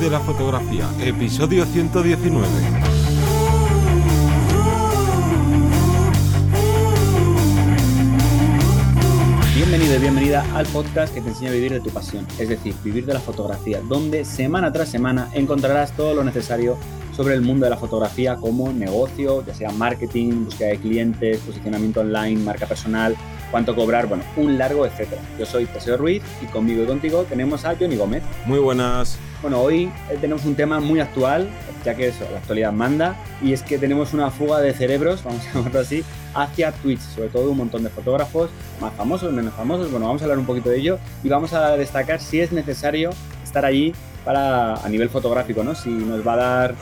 de la fotografía, episodio 119. Bienvenido y bienvenida al podcast que te enseña a vivir de tu pasión, es decir, vivir de la fotografía, donde semana tras semana encontrarás todo lo necesario sobre el mundo de la fotografía como negocio, ya sea marketing, búsqueda de clientes, posicionamiento online, marca personal, cuánto cobrar, bueno, un largo etcétera. Yo soy José Ruiz y conmigo y contigo tenemos a Johnny Gómez. Muy buenas. Bueno, hoy eh, tenemos un tema muy actual, ya que eso, la actualidad manda, y es que tenemos una fuga de cerebros, vamos a llamarlo así, hacia Twitch, sobre todo un montón de fotógrafos, más famosos, menos famosos, bueno, vamos a hablar un poquito de ello y vamos a destacar si es necesario estar allí para, a nivel fotográfico, ¿no? Si nos va a dar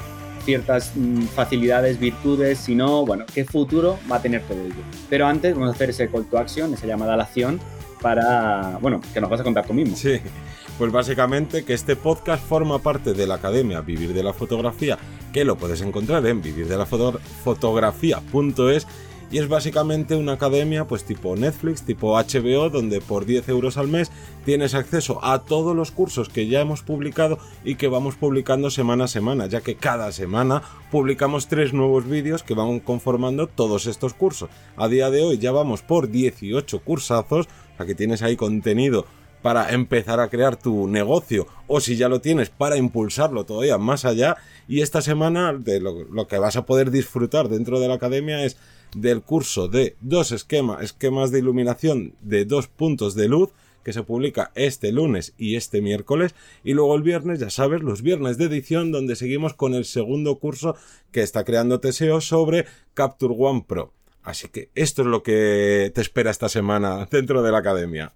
ciertas mm, facilidades, virtudes, si no, bueno, qué futuro va a tener todo ello. Pero antes vamos a hacer ese call to action, esa llamada a la acción, para, bueno, que nos vas a contar tú mismo. Sí, pues básicamente que este podcast forma parte de la Academia Vivir de la Fotografía, que lo puedes encontrar en vivirdelafotografía.es y es básicamente una academia pues tipo Netflix, tipo HBO, donde por 10 euros al mes tienes acceso a todos los cursos que ya hemos publicado y que vamos publicando semana a semana, ya que cada semana publicamos tres nuevos vídeos que van conformando todos estos cursos. A día de hoy ya vamos por 18 cursazos, o sea que tienes ahí contenido para empezar a crear tu negocio o si ya lo tienes para impulsarlo todavía más allá y esta semana de lo, lo que vas a poder disfrutar dentro de la academia es del curso de dos esquemas, esquemas de iluminación de dos puntos de luz que se publica este lunes y este miércoles y luego el viernes, ya sabes, los viernes de edición donde seguimos con el segundo curso que está creando Teseo sobre Capture One Pro. Así que esto es lo que te espera esta semana dentro de la academia.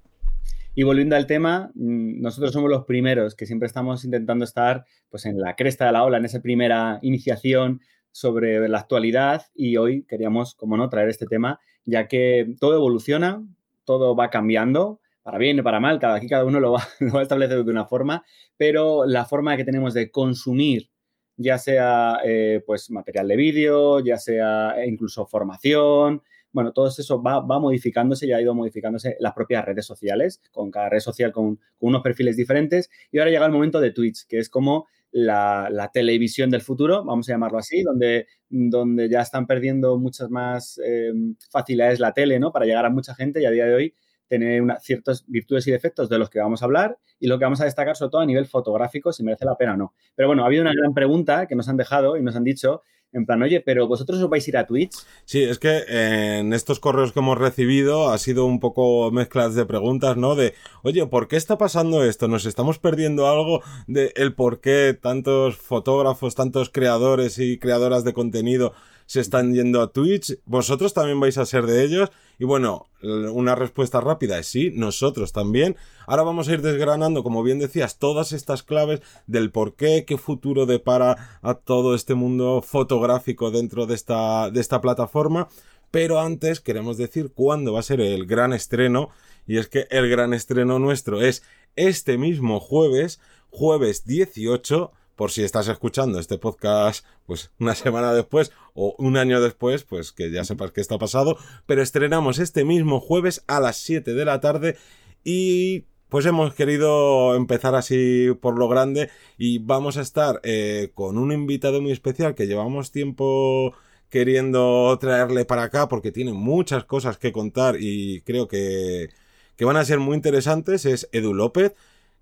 Y volviendo al tema, mm, nosotros somos los primeros que siempre estamos intentando estar pues, en la cresta de la ola, en esa primera iniciación sobre la actualidad. Y hoy queríamos, como no, traer este tema, ya que todo evoluciona, todo va cambiando, para bien y para mal, cada aquí cada uno lo va, lo va a establecer de una forma, pero la forma que tenemos de consumir, ya sea eh, pues material de vídeo, ya sea incluso formación, bueno, todo eso va, modificándose y ha ido modificándose las propias redes sociales, con cada red social con, con, unos perfiles diferentes. Y ahora llega el momento de Twitch, que es como la, televisión del futuro, vamos a llamarlo así, donde, donde ya están perdiendo muchas más eh, facilidades la tele, ¿no? Para llegar a mucha gente y a día de hoy tener una, ciertas virtudes y defectos de los que vamos a hablar y lo que vamos a destacar sobre todo a nivel fotográfico, si merece la pena o no. Pero bueno, ha habido una gran pregunta que nos han dejado y nos han dicho en plan, oye, pero vosotros os vais a ir a Twitch. Sí, es que en estos correos que hemos recibido ha sido un poco mezclas de preguntas, ¿no? De, oye, ¿por qué está pasando esto? ¿Nos estamos perdiendo algo de el por qué tantos fotógrafos, tantos creadores y creadoras de contenido se están yendo a Twitch. ¿Vosotros también vais a ser de ellos? Y bueno, una respuesta rápida es sí, nosotros también. Ahora vamos a ir desgranando, como bien decías, todas estas claves del por qué, qué futuro depara a todo este mundo fotográfico dentro de esta, de esta plataforma. Pero antes queremos decir cuándo va a ser el gran estreno. Y es que el gran estreno nuestro es este mismo jueves, jueves 18 por si estás escuchando este podcast pues una semana después o un año después, pues que ya sepas que está pasado, pero estrenamos este mismo jueves a las 7 de la tarde y pues hemos querido empezar así por lo grande y vamos a estar eh, con un invitado muy especial que llevamos tiempo queriendo traerle para acá porque tiene muchas cosas que contar y creo que, que van a ser muy interesantes. Es Edu López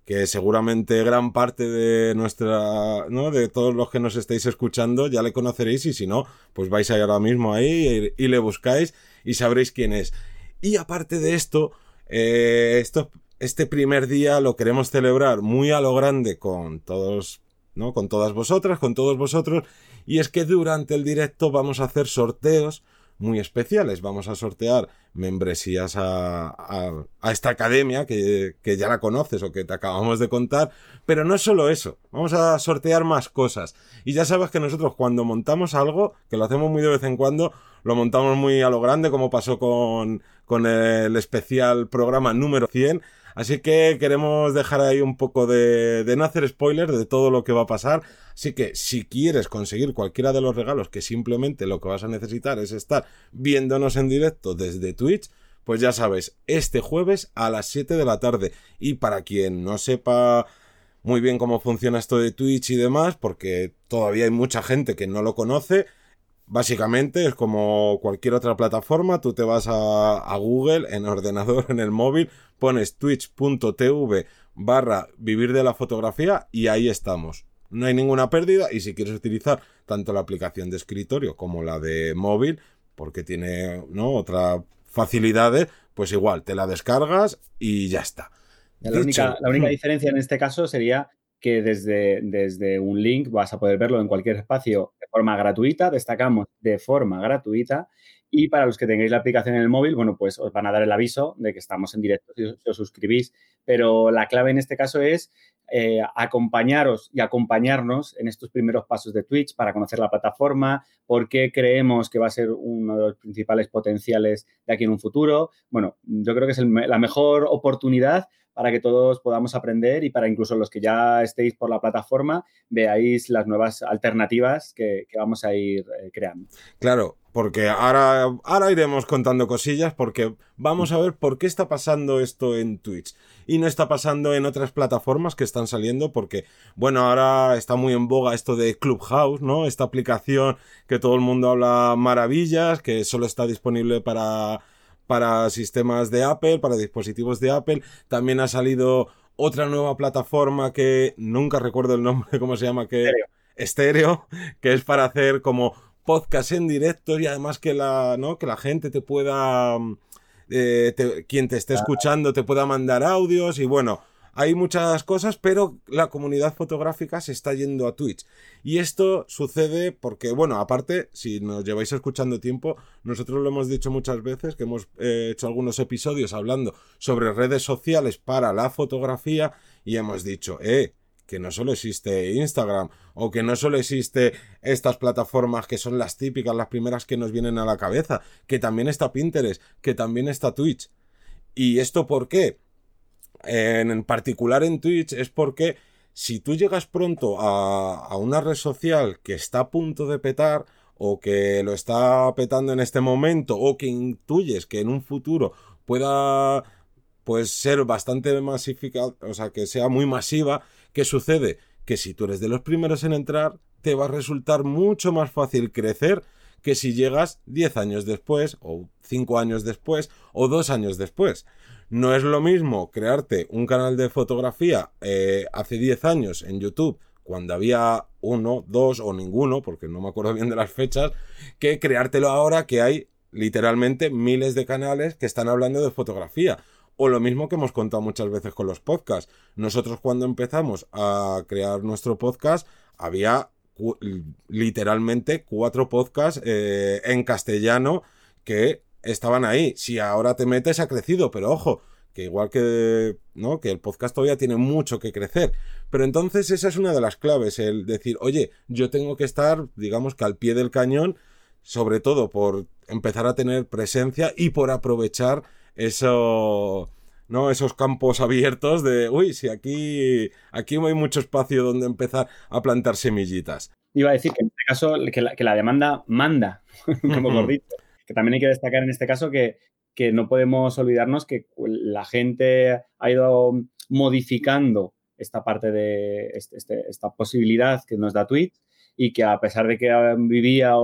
que seguramente gran parte de nuestra, ¿no? De todos los que nos estáis escuchando ya le conoceréis y si no, pues vais ir ahora mismo ahí y, le buscáis y sabréis quién es. Y aparte de esto, eh, esto, este primer día lo queremos celebrar muy a lo grande con todos, ¿no? Con todas vosotras, con todos vosotros. Y es que durante el directo vamos a hacer sorteos muy especiales. Vamos a sortear membresías a, a, esta academia que, que, ya la conoces o que te acabamos de contar. Pero no es solo eso, vamos a sortear más cosas. Y ya sabes que nosotros cuando montamos algo, que lo hacemos muy de vez en cuando, lo montamos muy a lo grande, como pasó con, con el especial programa número 100 Así que queremos dejar ahí un poco de, de no hacer spoilers de todo lo que va a pasar. Así que si quieres conseguir cualquiera de los regalos, que simplemente lo que vas a necesitar es estar viéndonos en directo desde Twitch, pues ya sabes, este jueves a las 7 de la tarde. Y para quien no sepa muy bien cómo funciona esto de Twitch y demás, porque todavía hay mucha gente que no lo conoce. Básicamente es como cualquier otra plataforma, tú te vas a, Google en ordenador, en el móvil, pones twitch.tv barra vivir de la fotografía y ahí estamos. No hay ninguna pérdida y si quieres utilizar tanto la aplicación de escritorio como la de móvil, porque tiene ¿no? otras facilidades, pues igual, te la descargas y ya está. La, única, hmm. diferencia en este caso sería que desde, desde un link vas a poder verlo en cualquier espacio de forma gratuita, destacamos de forma gratuita, y para los que tengáis la aplicación en el móvil, bueno, pues os van a dar el aviso de que estamos en directo si os suscribís. Pero la clave en este caso es eh, acompañaros y acompañarnos en estos primeros pasos de Twitch para conocer la plataforma, por qué creemos que va a ser uno de los principales potenciales de aquí en un futuro. Bueno, yo creo que es la mejor oportunidad para que todos podamos aprender y para incluso los que ya estéis por la plataforma veáis las nuevas alternativas que, vamos a ir eh, creando. Claro, porque ahora, ahora iremos contando cosillas porque vamos a ver por qué está pasando esto en Twitch y no está pasando en otras plataformas que están saliendo porque, bueno, ahora está muy en boga esto de Clubhouse, ¿no? Esta aplicación que todo el mundo habla maravillas, que solo está disponible para para sistemas de Apple, para dispositivos de Apple. También ha salido otra nueva plataforma que nunca recuerdo el nombre, ¿cómo se llama? Que estéreo, que es para hacer como podcast en directo y además que la, ¿no? que la gente te pueda, mm, eh, quien te esté escuchando te pueda mandar audios y bueno, hay muchas cosas, pero la comunidad fotográfica se está yendo a Twitch. Y esto sucede porque, bueno, aparte, si nos lleváis escuchando tiempo, nosotros lo hemos dicho muchas veces, que hemos eh, hecho algunos episodios hablando sobre redes sociales para la fotografía y hemos dicho, eh, que no solo existe Instagram o que no solo existe estas plataformas que son las típicas, las primeras que nos vienen a la cabeza, que también está Pinterest, que también está Twitch. ¿Y esto por qué? en particular en Twitch es porque si tú llegas pronto a, una red social que está a punto de petar o que lo está petando en este momento o que intuyes que en un futuro pueda pues ser bastante masificada, o sea, que sea muy masiva, ¿qué sucede? Que si tú eres de los primeros en entrar, te va a resultar mucho más fácil crecer que si llegas 10 años después, o 5 años después, o 2 años después. No es lo mismo crearte un canal de fotografía eh, hace 10 años en YouTube, cuando había uno, dos o ninguno, porque no me acuerdo bien de las fechas, que creártelo ahora que hay literalmente miles de canales que están hablando de fotografía. O lo mismo que hemos contado muchas veces con los podcasts. Nosotros cuando empezamos a crear nuestro podcast había literalmente cuatro podcasts eh, en castellano que estaban ahí. Si ahora te metes, ha crecido, pero ojo, que igual que, ¿no? Que el podcast todavía tiene mucho que crecer. Pero entonces esa es una de las claves, el decir, oye, yo tengo que estar, digamos que al pie del cañón, sobre todo por empezar a tener presencia y por aprovechar eso, ¿no? Esos campos abiertos de, uy, si aquí, aquí hay mucho espacio donde empezar a plantar semillitas. Iba a decir que en este caso que la, demanda manda, como gordito que también hay que destacar en este caso que, no podemos olvidarnos que la gente ha ido modificando esta parte de este, este, esta posibilidad que nos da Twitch y que a pesar de que vivía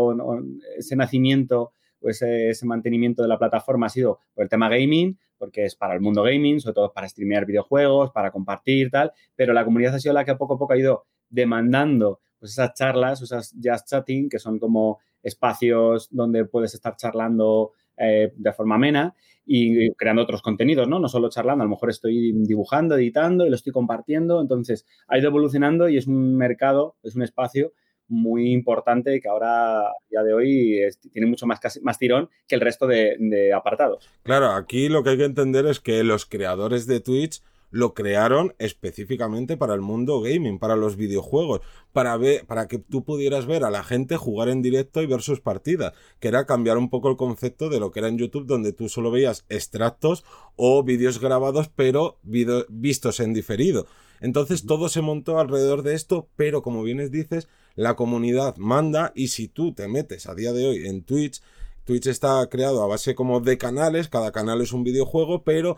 ese nacimiento o ese, mantenimiento de la plataforma ha sido por el tema gaming, porque es para el mundo gaming, sobre todo para streamear videojuegos, para compartir, tal, pero la comunidad ha sido la que poco a poco ha ido demandando pues esas charlas, esas just chatting, que son como espacios donde puedes estar charlando eh, de forma amena y creando otros contenidos, ¿no? No solo charlando, a lo mejor estoy dibujando, editando y lo estoy compartiendo. Entonces, ha ido evolucionando y es un mercado, es un espacio muy importante que ahora, ya de hoy, tiene mucho más, más tirón que el resto de, apartados. Claro, aquí lo que hay que entender es que los creadores de Twitch lo crearon específicamente para el mundo gaming, para los videojuegos, para ver, para que tú pudieras ver a la gente jugar en directo y ver sus partidas, que era cambiar un poco el concepto de lo que era en YouTube, donde tú solo veías extractos o vídeos grabados, pero vistos en diferido. Entonces todo se montó alrededor de esto, pero como bien dices, la comunidad manda y si tú te metes a día de hoy en Twitch, Twitch está creado a base como de canales, cada canal es un videojuego, pero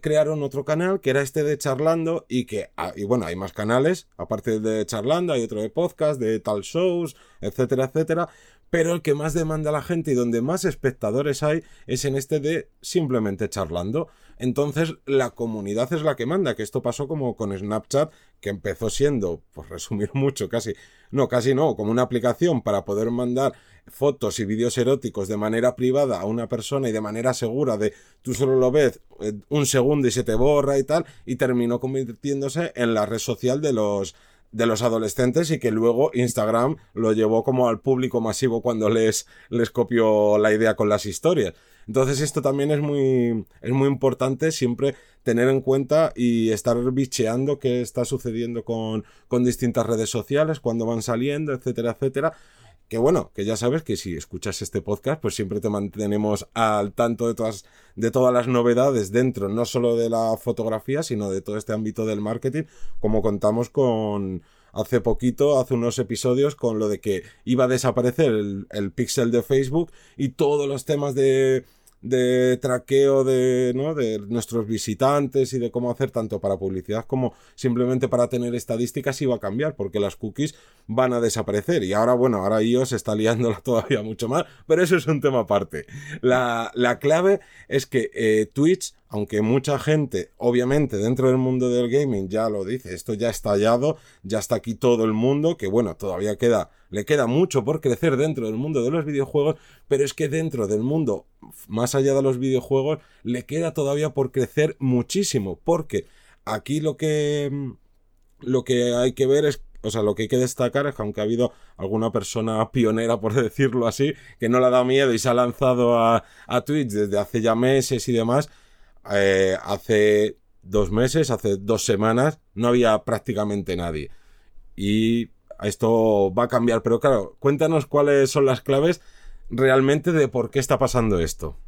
crearon otro canal que era este de charlando y que, ah, y bueno, hay más canales, aparte de charlando, hay otro de podcast, de tal shows, etcétera, etcétera, pero el que más demanda la gente y donde más espectadores hay es en este de simplemente charlando. Entonces la comunidad es la que manda, que esto pasó como con Snapchat, que empezó siendo, por resumir mucho, casi, no, casi no, como una aplicación para poder mandar fotos y vídeos eróticos de manera privada a una persona y de manera segura de tú solo lo ves eh, un segundo y se te borra y tal, y terminó convirtiéndose en la red social de los de los adolescentes y que luego Instagram lo llevó como al público masivo cuando les, les copió la idea con las historias. Entonces esto también es muy, es muy importante siempre tener en cuenta y estar bicheando qué está sucediendo con, con distintas redes sociales, cuando van saliendo, etcétera, etcétera. Que bueno, que ya sabes que si escuchas este podcast, pues siempre te mantenemos al tanto de todas, de todas las novedades dentro, no solo de la fotografía, sino de todo este ámbito del marketing, como contamos con hace poquito, hace unos episodios, con lo de que iba a desaparecer el, el pixel de Facebook y todos los temas de de traqueo de, ¿no? de nuestros visitantes y de cómo hacer tanto para publicidad como simplemente para tener estadísticas iba a cambiar porque las cookies van a desaparecer y ahora bueno, ahora iOS está liándola todavía mucho más, pero eso es un tema aparte. La, la clave es que eh, Twitch aunque mucha gente, obviamente, dentro del mundo del gaming ya lo dice, esto ya ha estallado, ya está aquí todo el mundo, que bueno, todavía queda, le queda mucho por crecer dentro del mundo de los videojuegos, pero es que dentro del mundo, más allá de los videojuegos, le queda todavía por crecer muchísimo, porque aquí lo que, lo que hay que ver es o sea, lo que hay que destacar es que aunque ha habido alguna persona pionera, por decirlo así, que no le ha dado miedo y se ha lanzado a, a Twitch desde hace ya meses y demás, eh, hace dos meses, hace dos semanas, no había prácticamente nadie. Y esto va a cambiar, pero claro, cuéntanos cuáles son las claves realmente de por qué está pasando esto.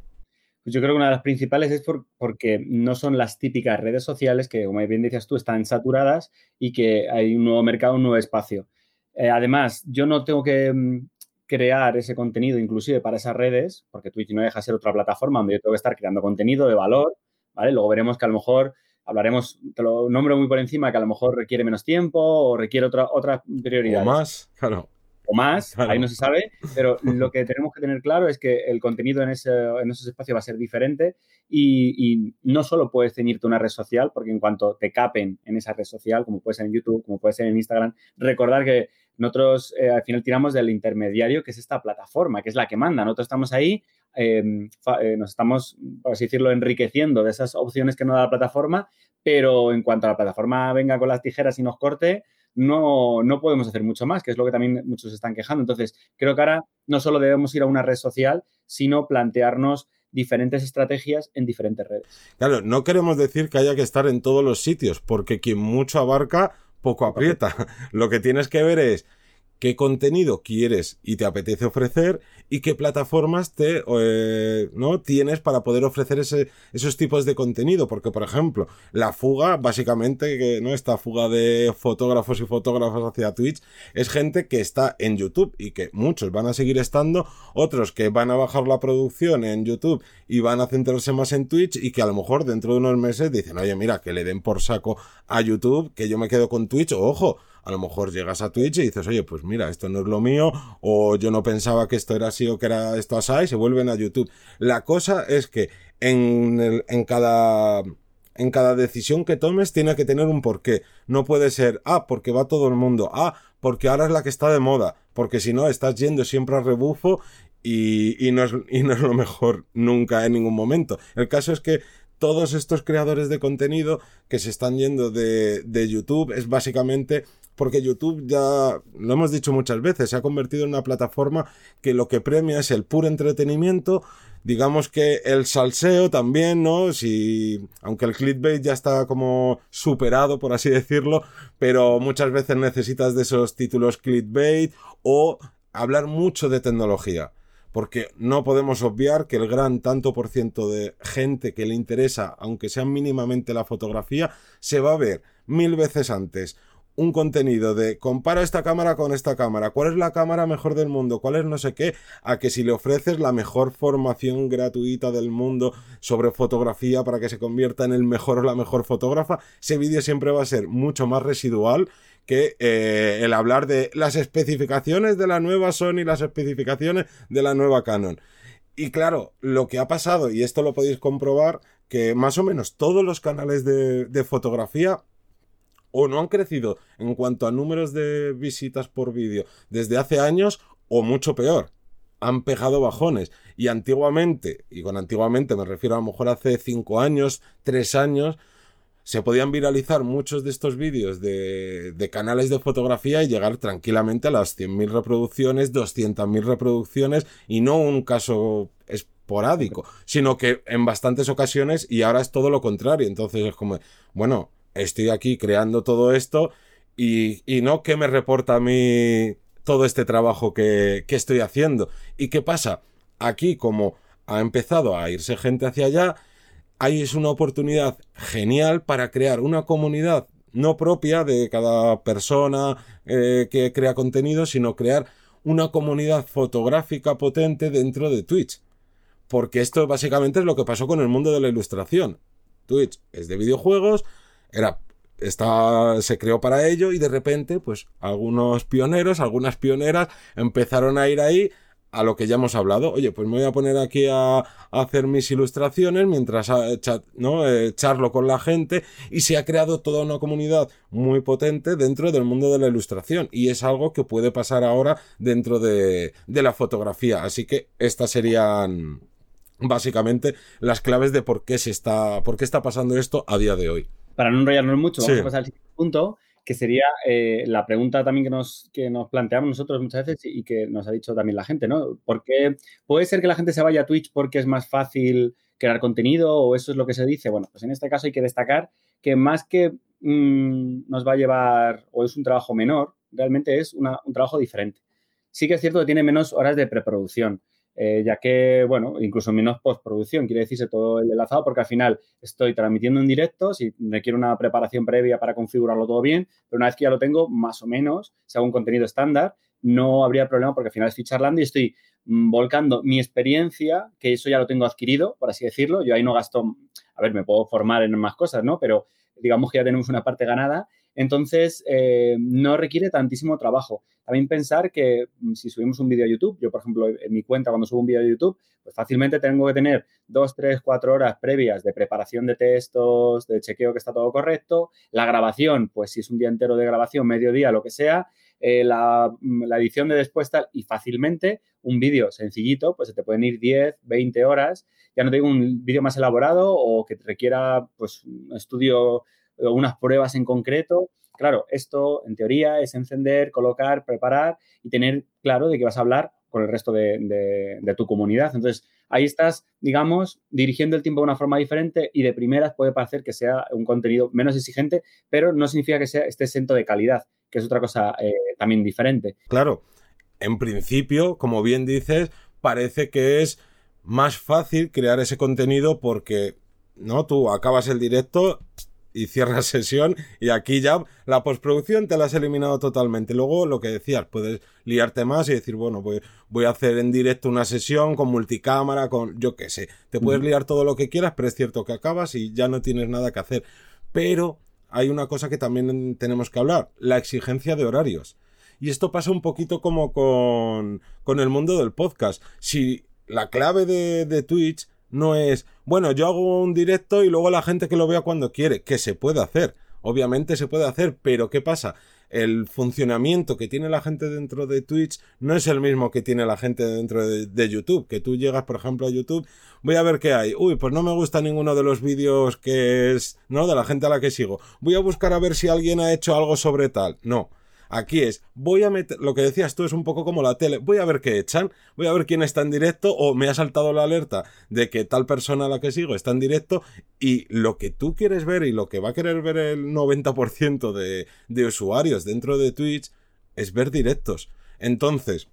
Pues yo creo que una de las principales es porque no son las típicas redes sociales que, como bien decías tú, están saturadas y que hay un nuevo mercado, un nuevo espacio. Eh, además, yo no tengo que mm, crear ese contenido inclusive para esas redes, porque Twitch no deja de ser otra plataforma donde yo tengo que estar creando contenido de valor ¿vale? Luego veremos que a lo mejor hablaremos, te lo nombro muy por encima, que a lo mejor requiere menos tiempo o requiere otra, otra prioridad. O más, claro. O más, ahí no se sabe, pero lo que tenemos que tener claro es que el contenido en, ese, en esos espacios va a ser diferente y, no solo puedes ceñirte una red social, porque en cuanto te capen en esa red social, como puede ser en YouTube, como puede ser en Instagram, recordar que nosotros eh, al final tiramos del intermediario, que es esta plataforma, que es la que manda. Nosotros estamos ahí eh, nos estamos, por así decirlo, enriqueciendo de esas opciones que nos da la plataforma, pero en cuanto a la plataforma venga con las tijeras y nos corte, no, no podemos hacer mucho más, que es lo que también muchos están quejando. Entonces, creo que ahora no solo debemos ir a una red social, sino plantearnos diferentes estrategias en diferentes redes. Claro, no queremos decir que haya que estar en todos los sitios, porque quien mucho abarca, poco aprieta. Lo que tienes que ver es qué contenido quieres y te apetece ofrecer y qué plataformas te eh, no tienes para poder ofrecer ese, esos tipos de contenido. Porque por ejemplo la fuga básicamente que no esta fuga de fotógrafos y fotógrafas hacia Twitch es gente que está en YouTube y que muchos van a seguir estando otros que van a bajar la producción en YouTube y van a centrarse más en Twitch y que a lo mejor dentro de unos meses dicen oye mira que le den por saco a YouTube que yo me quedo con Twitch ojo a lo mejor llegas a Twitch y dices, oye, pues mira, esto no es lo mío, o yo no pensaba que esto era así o que era esto así, y se vuelven a YouTube. La cosa es que en, en cada en cada decisión que tomes tiene que tener un porqué. No puede ser, ah, porque va todo el mundo, ah, porque ahora es la que está de moda, porque si no estás yendo siempre a rebufo y, y, no es, y no es lo mejor nunca en ningún momento. El caso es que todos estos creadores de contenido que se están yendo de, de YouTube es básicamente porque YouTube ya lo hemos dicho muchas veces, se ha convertido en una plataforma que lo que premia es el puro entretenimiento, digamos que el salseo también, ¿no? Si aunque el clickbait ya está como superado por así decirlo, pero muchas veces necesitas de esos títulos clickbait o hablar mucho de tecnología porque no podemos obviar que el gran tanto por ciento de gente que le interesa, aunque sea mínimamente la fotografía, se va a ver mil veces antes un contenido de compara esta cámara con esta cámara, cuál es la cámara mejor del mundo, cuál es no sé qué, a que si le ofreces la mejor formación gratuita del mundo sobre fotografía para que se convierta en el mejor o la mejor fotógrafa, ese vídeo siempre va a ser mucho más residual que eh, el hablar de las especificaciones de la nueva Sony, las especificaciones de la nueva Canon. Y claro, lo que ha pasado, y esto lo podéis comprobar, que más o menos todos los canales de fotografía o no han crecido en cuanto a números de visitas por vídeo desde hace años o mucho peor. Han pegado bajones. Y antiguamente, y con antiguamente me refiero a lo mejor hace 5 años, 3 años, se podían viralizar muchos de estos vídeos de, de, canales de fotografía y llegar tranquilamente a las 100.000 reproducciones, 200.000 reproducciones y no un caso esporádico, sino que en bastantes ocasiones y ahora es todo lo contrario. Entonces es como, bueno, estoy aquí creando todo esto y, y no que me reporta a mí todo este trabajo que, que estoy haciendo. ¿Y qué pasa? Aquí como ha empezado a irse gente hacia allá, ahí es una oportunidad genial para crear una comunidad no propia de cada persona eh, que crea contenido, sino crear una comunidad fotográfica potente dentro de Twitch. Porque esto básicamente es lo que pasó con el mundo de la ilustración. Twitch es de videojuegos, era se creó para ello y de repente, pues algunos pioneros, algunas pioneras empezaron a ir ahí a lo que ya hemos hablado. Oye, pues me voy a poner aquí a, hacer mis ilustraciones mientras a, chat, ¿no? Eh, charlo con la gente y se ha creado toda una comunidad muy potente dentro del mundo de la ilustración y es algo que puede pasar ahora dentro de, de la fotografía. Así que estas serían básicamente las claves de por qué se está, por qué está pasando esto a día de hoy para no enrollarnos mucho, vamos sí. a pasar al siguiente punto, que sería eh, la pregunta también que nos, que nos planteamos nosotros muchas veces y que nos ha dicho también la gente, ¿no? ¿Por qué puede ser que la gente se vaya a Twitch porque es más fácil crear contenido o eso es lo que se dice? Bueno, pues en este caso hay que destacar que más que mmm, nos va a llevar o es un trabajo menor, realmente es una, un trabajo diferente. Sí que es cierto que tiene menos horas de preproducción eh, ya que, bueno, incluso menos postproducción, quiere decirse todo el enlazado, porque al final estoy transmitiendo en directo, si requiere una preparación previa para configurarlo todo bien, pero una vez que ya lo tengo, más o menos, si un contenido estándar, no habría problema porque al final estoy charlando y estoy mm, volcando mi experiencia, que eso ya lo tengo adquirido, por así decirlo, yo ahí no gasto, a ver, me puedo formar en más cosas, ¿no? Pero digamos que ya tenemos una parte ganada entonces, eh, no requiere tantísimo trabajo. También pensar que mm, si subimos un vídeo a YouTube, yo, por ejemplo, en mi cuenta, cuando subo un vídeo a YouTube, pues fácilmente tengo que tener dos, tres, cuatro horas previas de preparación de textos, de chequeo que está todo correcto. La grabación, pues si es un día entero de grabación, mediodía, lo que sea. Eh, la, mm, la, edición de después tal, y fácilmente un vídeo sencillito, pues se te pueden ir 10, 20 horas. Ya no tengo un vídeo más elaborado o que requiera, pues, un estudio unas pruebas en concreto. Claro, esto en teoría es encender, colocar, preparar y tener claro de que vas a hablar con el resto de, de, de, tu comunidad. Entonces, ahí estás, digamos, dirigiendo el tiempo de una forma diferente y de primeras puede parecer que sea un contenido menos exigente, pero no significa que sea esté exento de calidad, que es otra cosa eh, también diferente. Claro, en principio, como bien dices, parece que es más fácil crear ese contenido porque, ¿no? Tú acabas el directo y cierras sesión y aquí ya la postproducción te la has eliminado totalmente. Luego lo que decías, puedes liarte más y decir, bueno, pues voy a hacer en directo una sesión con multicámara, con yo qué sé. Te puedes liar todo lo que quieras, pero es cierto que acabas y ya no tienes nada que hacer. Pero hay una cosa que también tenemos que hablar, la exigencia de horarios. Y esto pasa un poquito como con, con el mundo del podcast. Si la clave de, de Twitch no es, bueno, yo hago un directo y luego la gente que lo vea cuando quiere, que se puede hacer. Obviamente se puede hacer, pero ¿qué pasa? El funcionamiento que tiene la gente dentro de Twitch no es el mismo que tiene la gente dentro de, de, YouTube. Que tú llegas, por ejemplo, a YouTube, voy a ver qué hay. Uy, pues no me gusta ninguno de los vídeos que es, ¿no? De la gente a la que sigo. Voy a buscar a ver si alguien ha hecho algo sobre tal. No. Aquí es, voy a meter, lo que decías tú es un poco como la tele, voy a ver qué echan, voy a ver quién está en directo o me ha saltado la alerta de que tal persona a la que sigo está en directo y lo que tú quieres ver y lo que va a querer ver el 90% de, usuarios dentro de Twitch es ver directos. Entonces,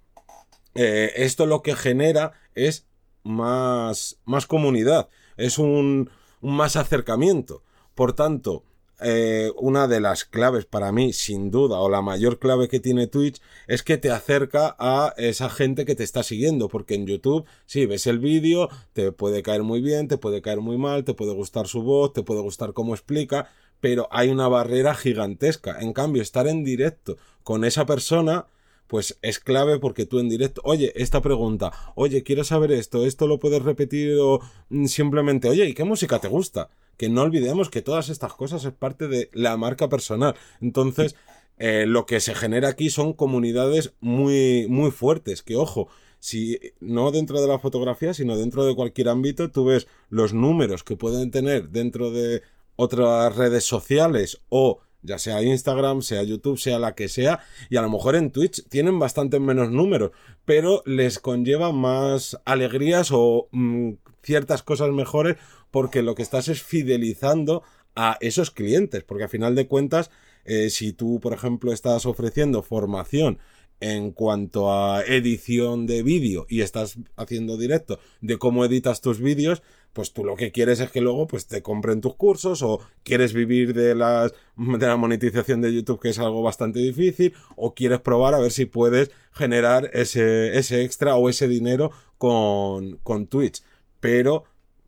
eh, esto lo que genera es más, más comunidad, es un más acercamiento. Por tanto, eh, una de las claves para mí, sin duda, o la mayor clave que tiene Twitch, es que te acerca a esa gente que te está siguiendo, porque en YouTube, si ves el vídeo, te puede caer muy bien, te puede caer muy mal, te puede gustar su voz, te puede gustar cómo explica, pero hay una barrera gigantesca. En cambio, estar en directo con esa persona, pues es clave porque tú en directo, oye, esta pregunta, oye, quiero saber esto, esto lo puedes repetir o mm, simplemente, oye, ¿y qué música te gusta? Que no olvidemos que todas estas cosas es parte de la marca personal. Entonces, eh, lo que se genera aquí son comunidades muy, muy fuertes, que ojo, si no dentro de la fotografía, sino dentro de cualquier ámbito, tú ves los números que pueden tener dentro de otras redes sociales o ya sea Instagram, sea YouTube, sea la que sea, y a lo mejor en Twitch tienen bastante menos números, pero les conlleva más alegrías o mm, ciertas cosas mejores porque lo que estás es fidelizando a esos clientes, porque a final de cuentas, eh, si tú, por ejemplo, estás ofreciendo formación en cuanto a edición de vídeo y estás haciendo directo de cómo editas tus vídeos, pues tú lo que quieres es que luego pues te compren tus cursos o quieres vivir de las de la monetización de YouTube que es algo bastante difícil o quieres probar a ver si puedes generar ese, ese extra o ese dinero con, con Twitch. Pero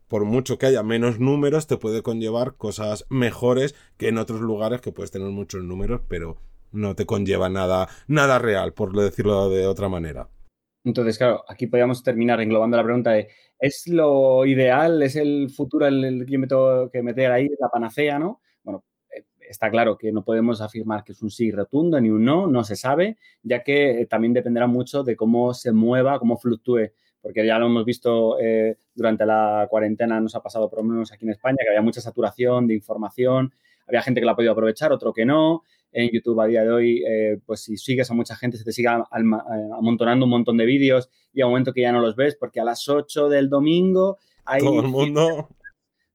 por mucho que haya menos números, te puede conllevar cosas mejores que en otros lugares que puedes tener muchos números, pero no te conlleva nada, nada real, por decirlo de otra manera. Entonces, claro, aquí podríamos terminar englobando la pregunta de ¿es lo ideal? ¿Es el futuro el, que yo me tengo que meter ahí, la panacea, no? Bueno, eh, está claro que no podemos afirmar que es un sí rotundo ni un no, no se sabe, ya que eh, también dependerá mucho de cómo se mueva, cómo fluctúe, porque ya lo hemos visto eh, durante la cuarentena, nos ha pasado por lo menos aquí en España, que había mucha saturación de información, había gente que la ha podido aprovechar, otro que no, en YouTube a día de hoy, eh, pues si sigues a mucha gente, se te sigue eh, amontonando un montón de vídeos y a un momento que ya no los ves, porque a las 8 del domingo hay... Todo el mundo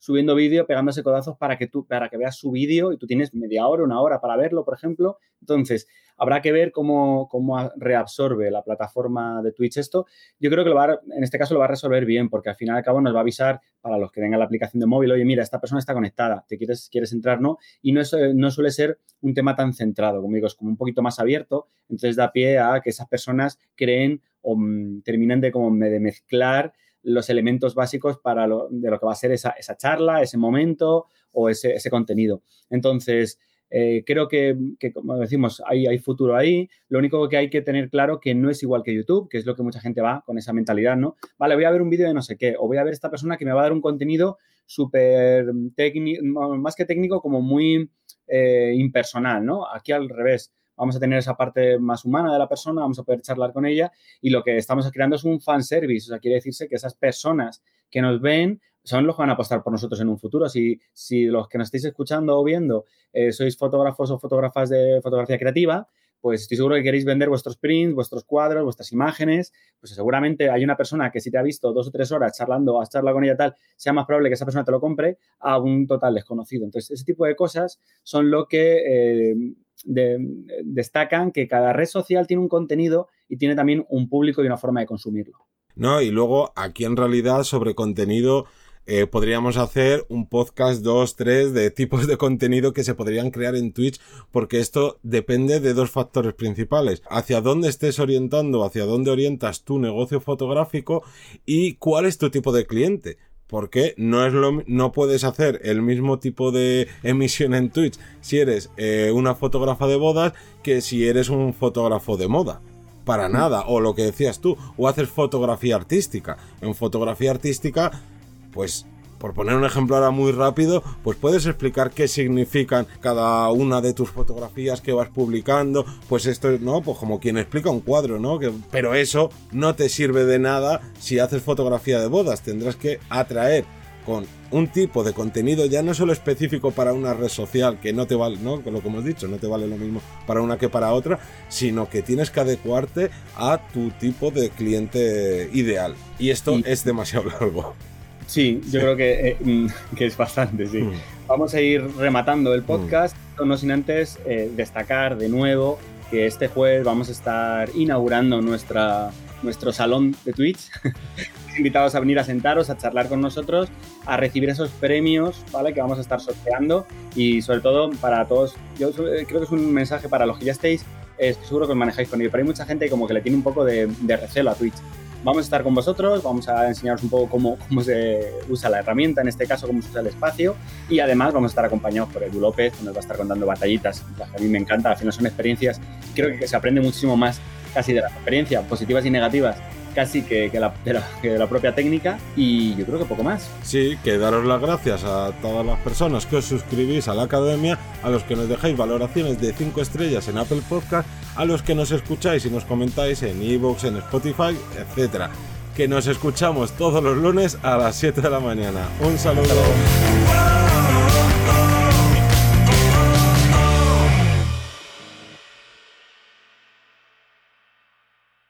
subiendo vídeo, pegándose codazos para que tú, para que veas su vídeo y tú tienes media hora, una hora para verlo, por ejemplo. Entonces, habrá que ver cómo, cómo reabsorbe la plataforma de Twitch esto. Yo creo que lo va, en este caso lo va a resolver bien, porque al final y al cabo nos va a avisar para los que tengan la aplicación de móvil, oye, mira, esta persona está conectada, te quieres, quieres entrar, ¿no? Y no, es, no suele ser un tema tan centrado, como digo, es como un poquito más abierto, entonces da pie a que esas personas creen o mm, terminen de como de mezclar los elementos básicos para lo, de lo que va a ser esa, charla, ese momento o ese, contenido. Entonces, eh, creo que, como decimos, hay, hay, futuro ahí. Lo único que hay que tener claro que no es igual que YouTube, que es lo que mucha gente va con esa mentalidad, ¿no? Vale, voy a ver un vídeo de no sé qué, o voy a ver esta persona que me va a dar un contenido súper técnico, más que técnico, como muy eh, impersonal, ¿no? Aquí al revés vamos a tener esa parte más humana de la persona, vamos a poder charlar con ella y lo que estamos creando es un fan service, o sea, quiere decirse que esas personas que nos ven son los que van a apostar por nosotros en un futuro. Si, si los que nos estáis escuchando o viendo eh, sois fotógrafos o fotógrafas de fotografía creativa, pues estoy seguro que queréis vender vuestros prints, vuestros cuadros, vuestras imágenes, pues seguramente hay una persona que si te ha visto dos o tres horas charlando, has charlado con ella tal, sea más probable que esa persona te lo compre a un total desconocido. Entonces, ese tipo de cosas son lo que eh, destacan que cada red social tiene un contenido y tiene también un público y una forma de consumirlo. No, y luego aquí en realidad sobre contenido eh, podríamos hacer un podcast, dos, tres, de tipos de contenido que se podrían crear en Twitch, porque esto depende de dos factores principales. Hacia dónde estés orientando, hacia dónde orientas tu negocio fotográfico y cuál es tu tipo de cliente. Porque no es lo no puedes hacer el mismo tipo de emisión en Twitch si eres eh, una fotógrafa de bodas que si eres un fotógrafo de moda para nada. O lo que decías tú, o haces fotografía artística. En fotografía artística pues por poner un ejemplo ahora muy rápido, pues puedes explicar qué significan cada una de tus fotografías que vas publicando, pues esto, ¿no? Pues como quien explica un cuadro, ¿no? Que, pero eso no te sirve de nada si haces fotografía de bodas, tendrás que atraer con un tipo de contenido ya no solo específico para una red social, que no te vale, ¿no? Lo que hemos dicho, no te vale lo mismo para una que para otra, sino que tienes que adecuarte a tu tipo de cliente ideal. Y esto es demasiado largo. Sí, yo creo que, eh, mm, que, es bastante, sí. Mm. Vamos a ir rematando el mm. podcast, no sin antes eh, destacar de nuevo que este jueves vamos a estar inaugurando nuestra nuestro salón de Twitch. invitados a venir a sentaros, a charlar con nosotros, a recibir esos premios, ¿vale? Que vamos a estar sorteando y sobre todo para todos, yo creo que es un mensaje para los que ya estéis, estoy seguro que os manejáis con ello, pero hay mucha gente como que le tiene un poco de, de recelo a Twitch. Vamos a estar con vosotros, vamos a enseñaros un poco cómo, cómo se usa la herramienta, en este caso cómo se usa el espacio y además vamos a estar acompañados por Edu López, que nos va a estar contando batallitas, a mí me encanta, al final son experiencias, creo que se aprende muchísimo más casi de la experiencia, positivas y negativas, casi que, que, la, de la, que, de la, propia técnica y yo creo que poco más. Sí, que daros las gracias a todas las personas que os suscribís a la academia, a los que nos dejáis valoraciones de 5 estrellas en Apple Podcast, a los que nos escucháis y nos comentáis en Evox, en Spotify, etcétera. Que nos escuchamos todos los lunes a las 7 de la mañana. Un saludo.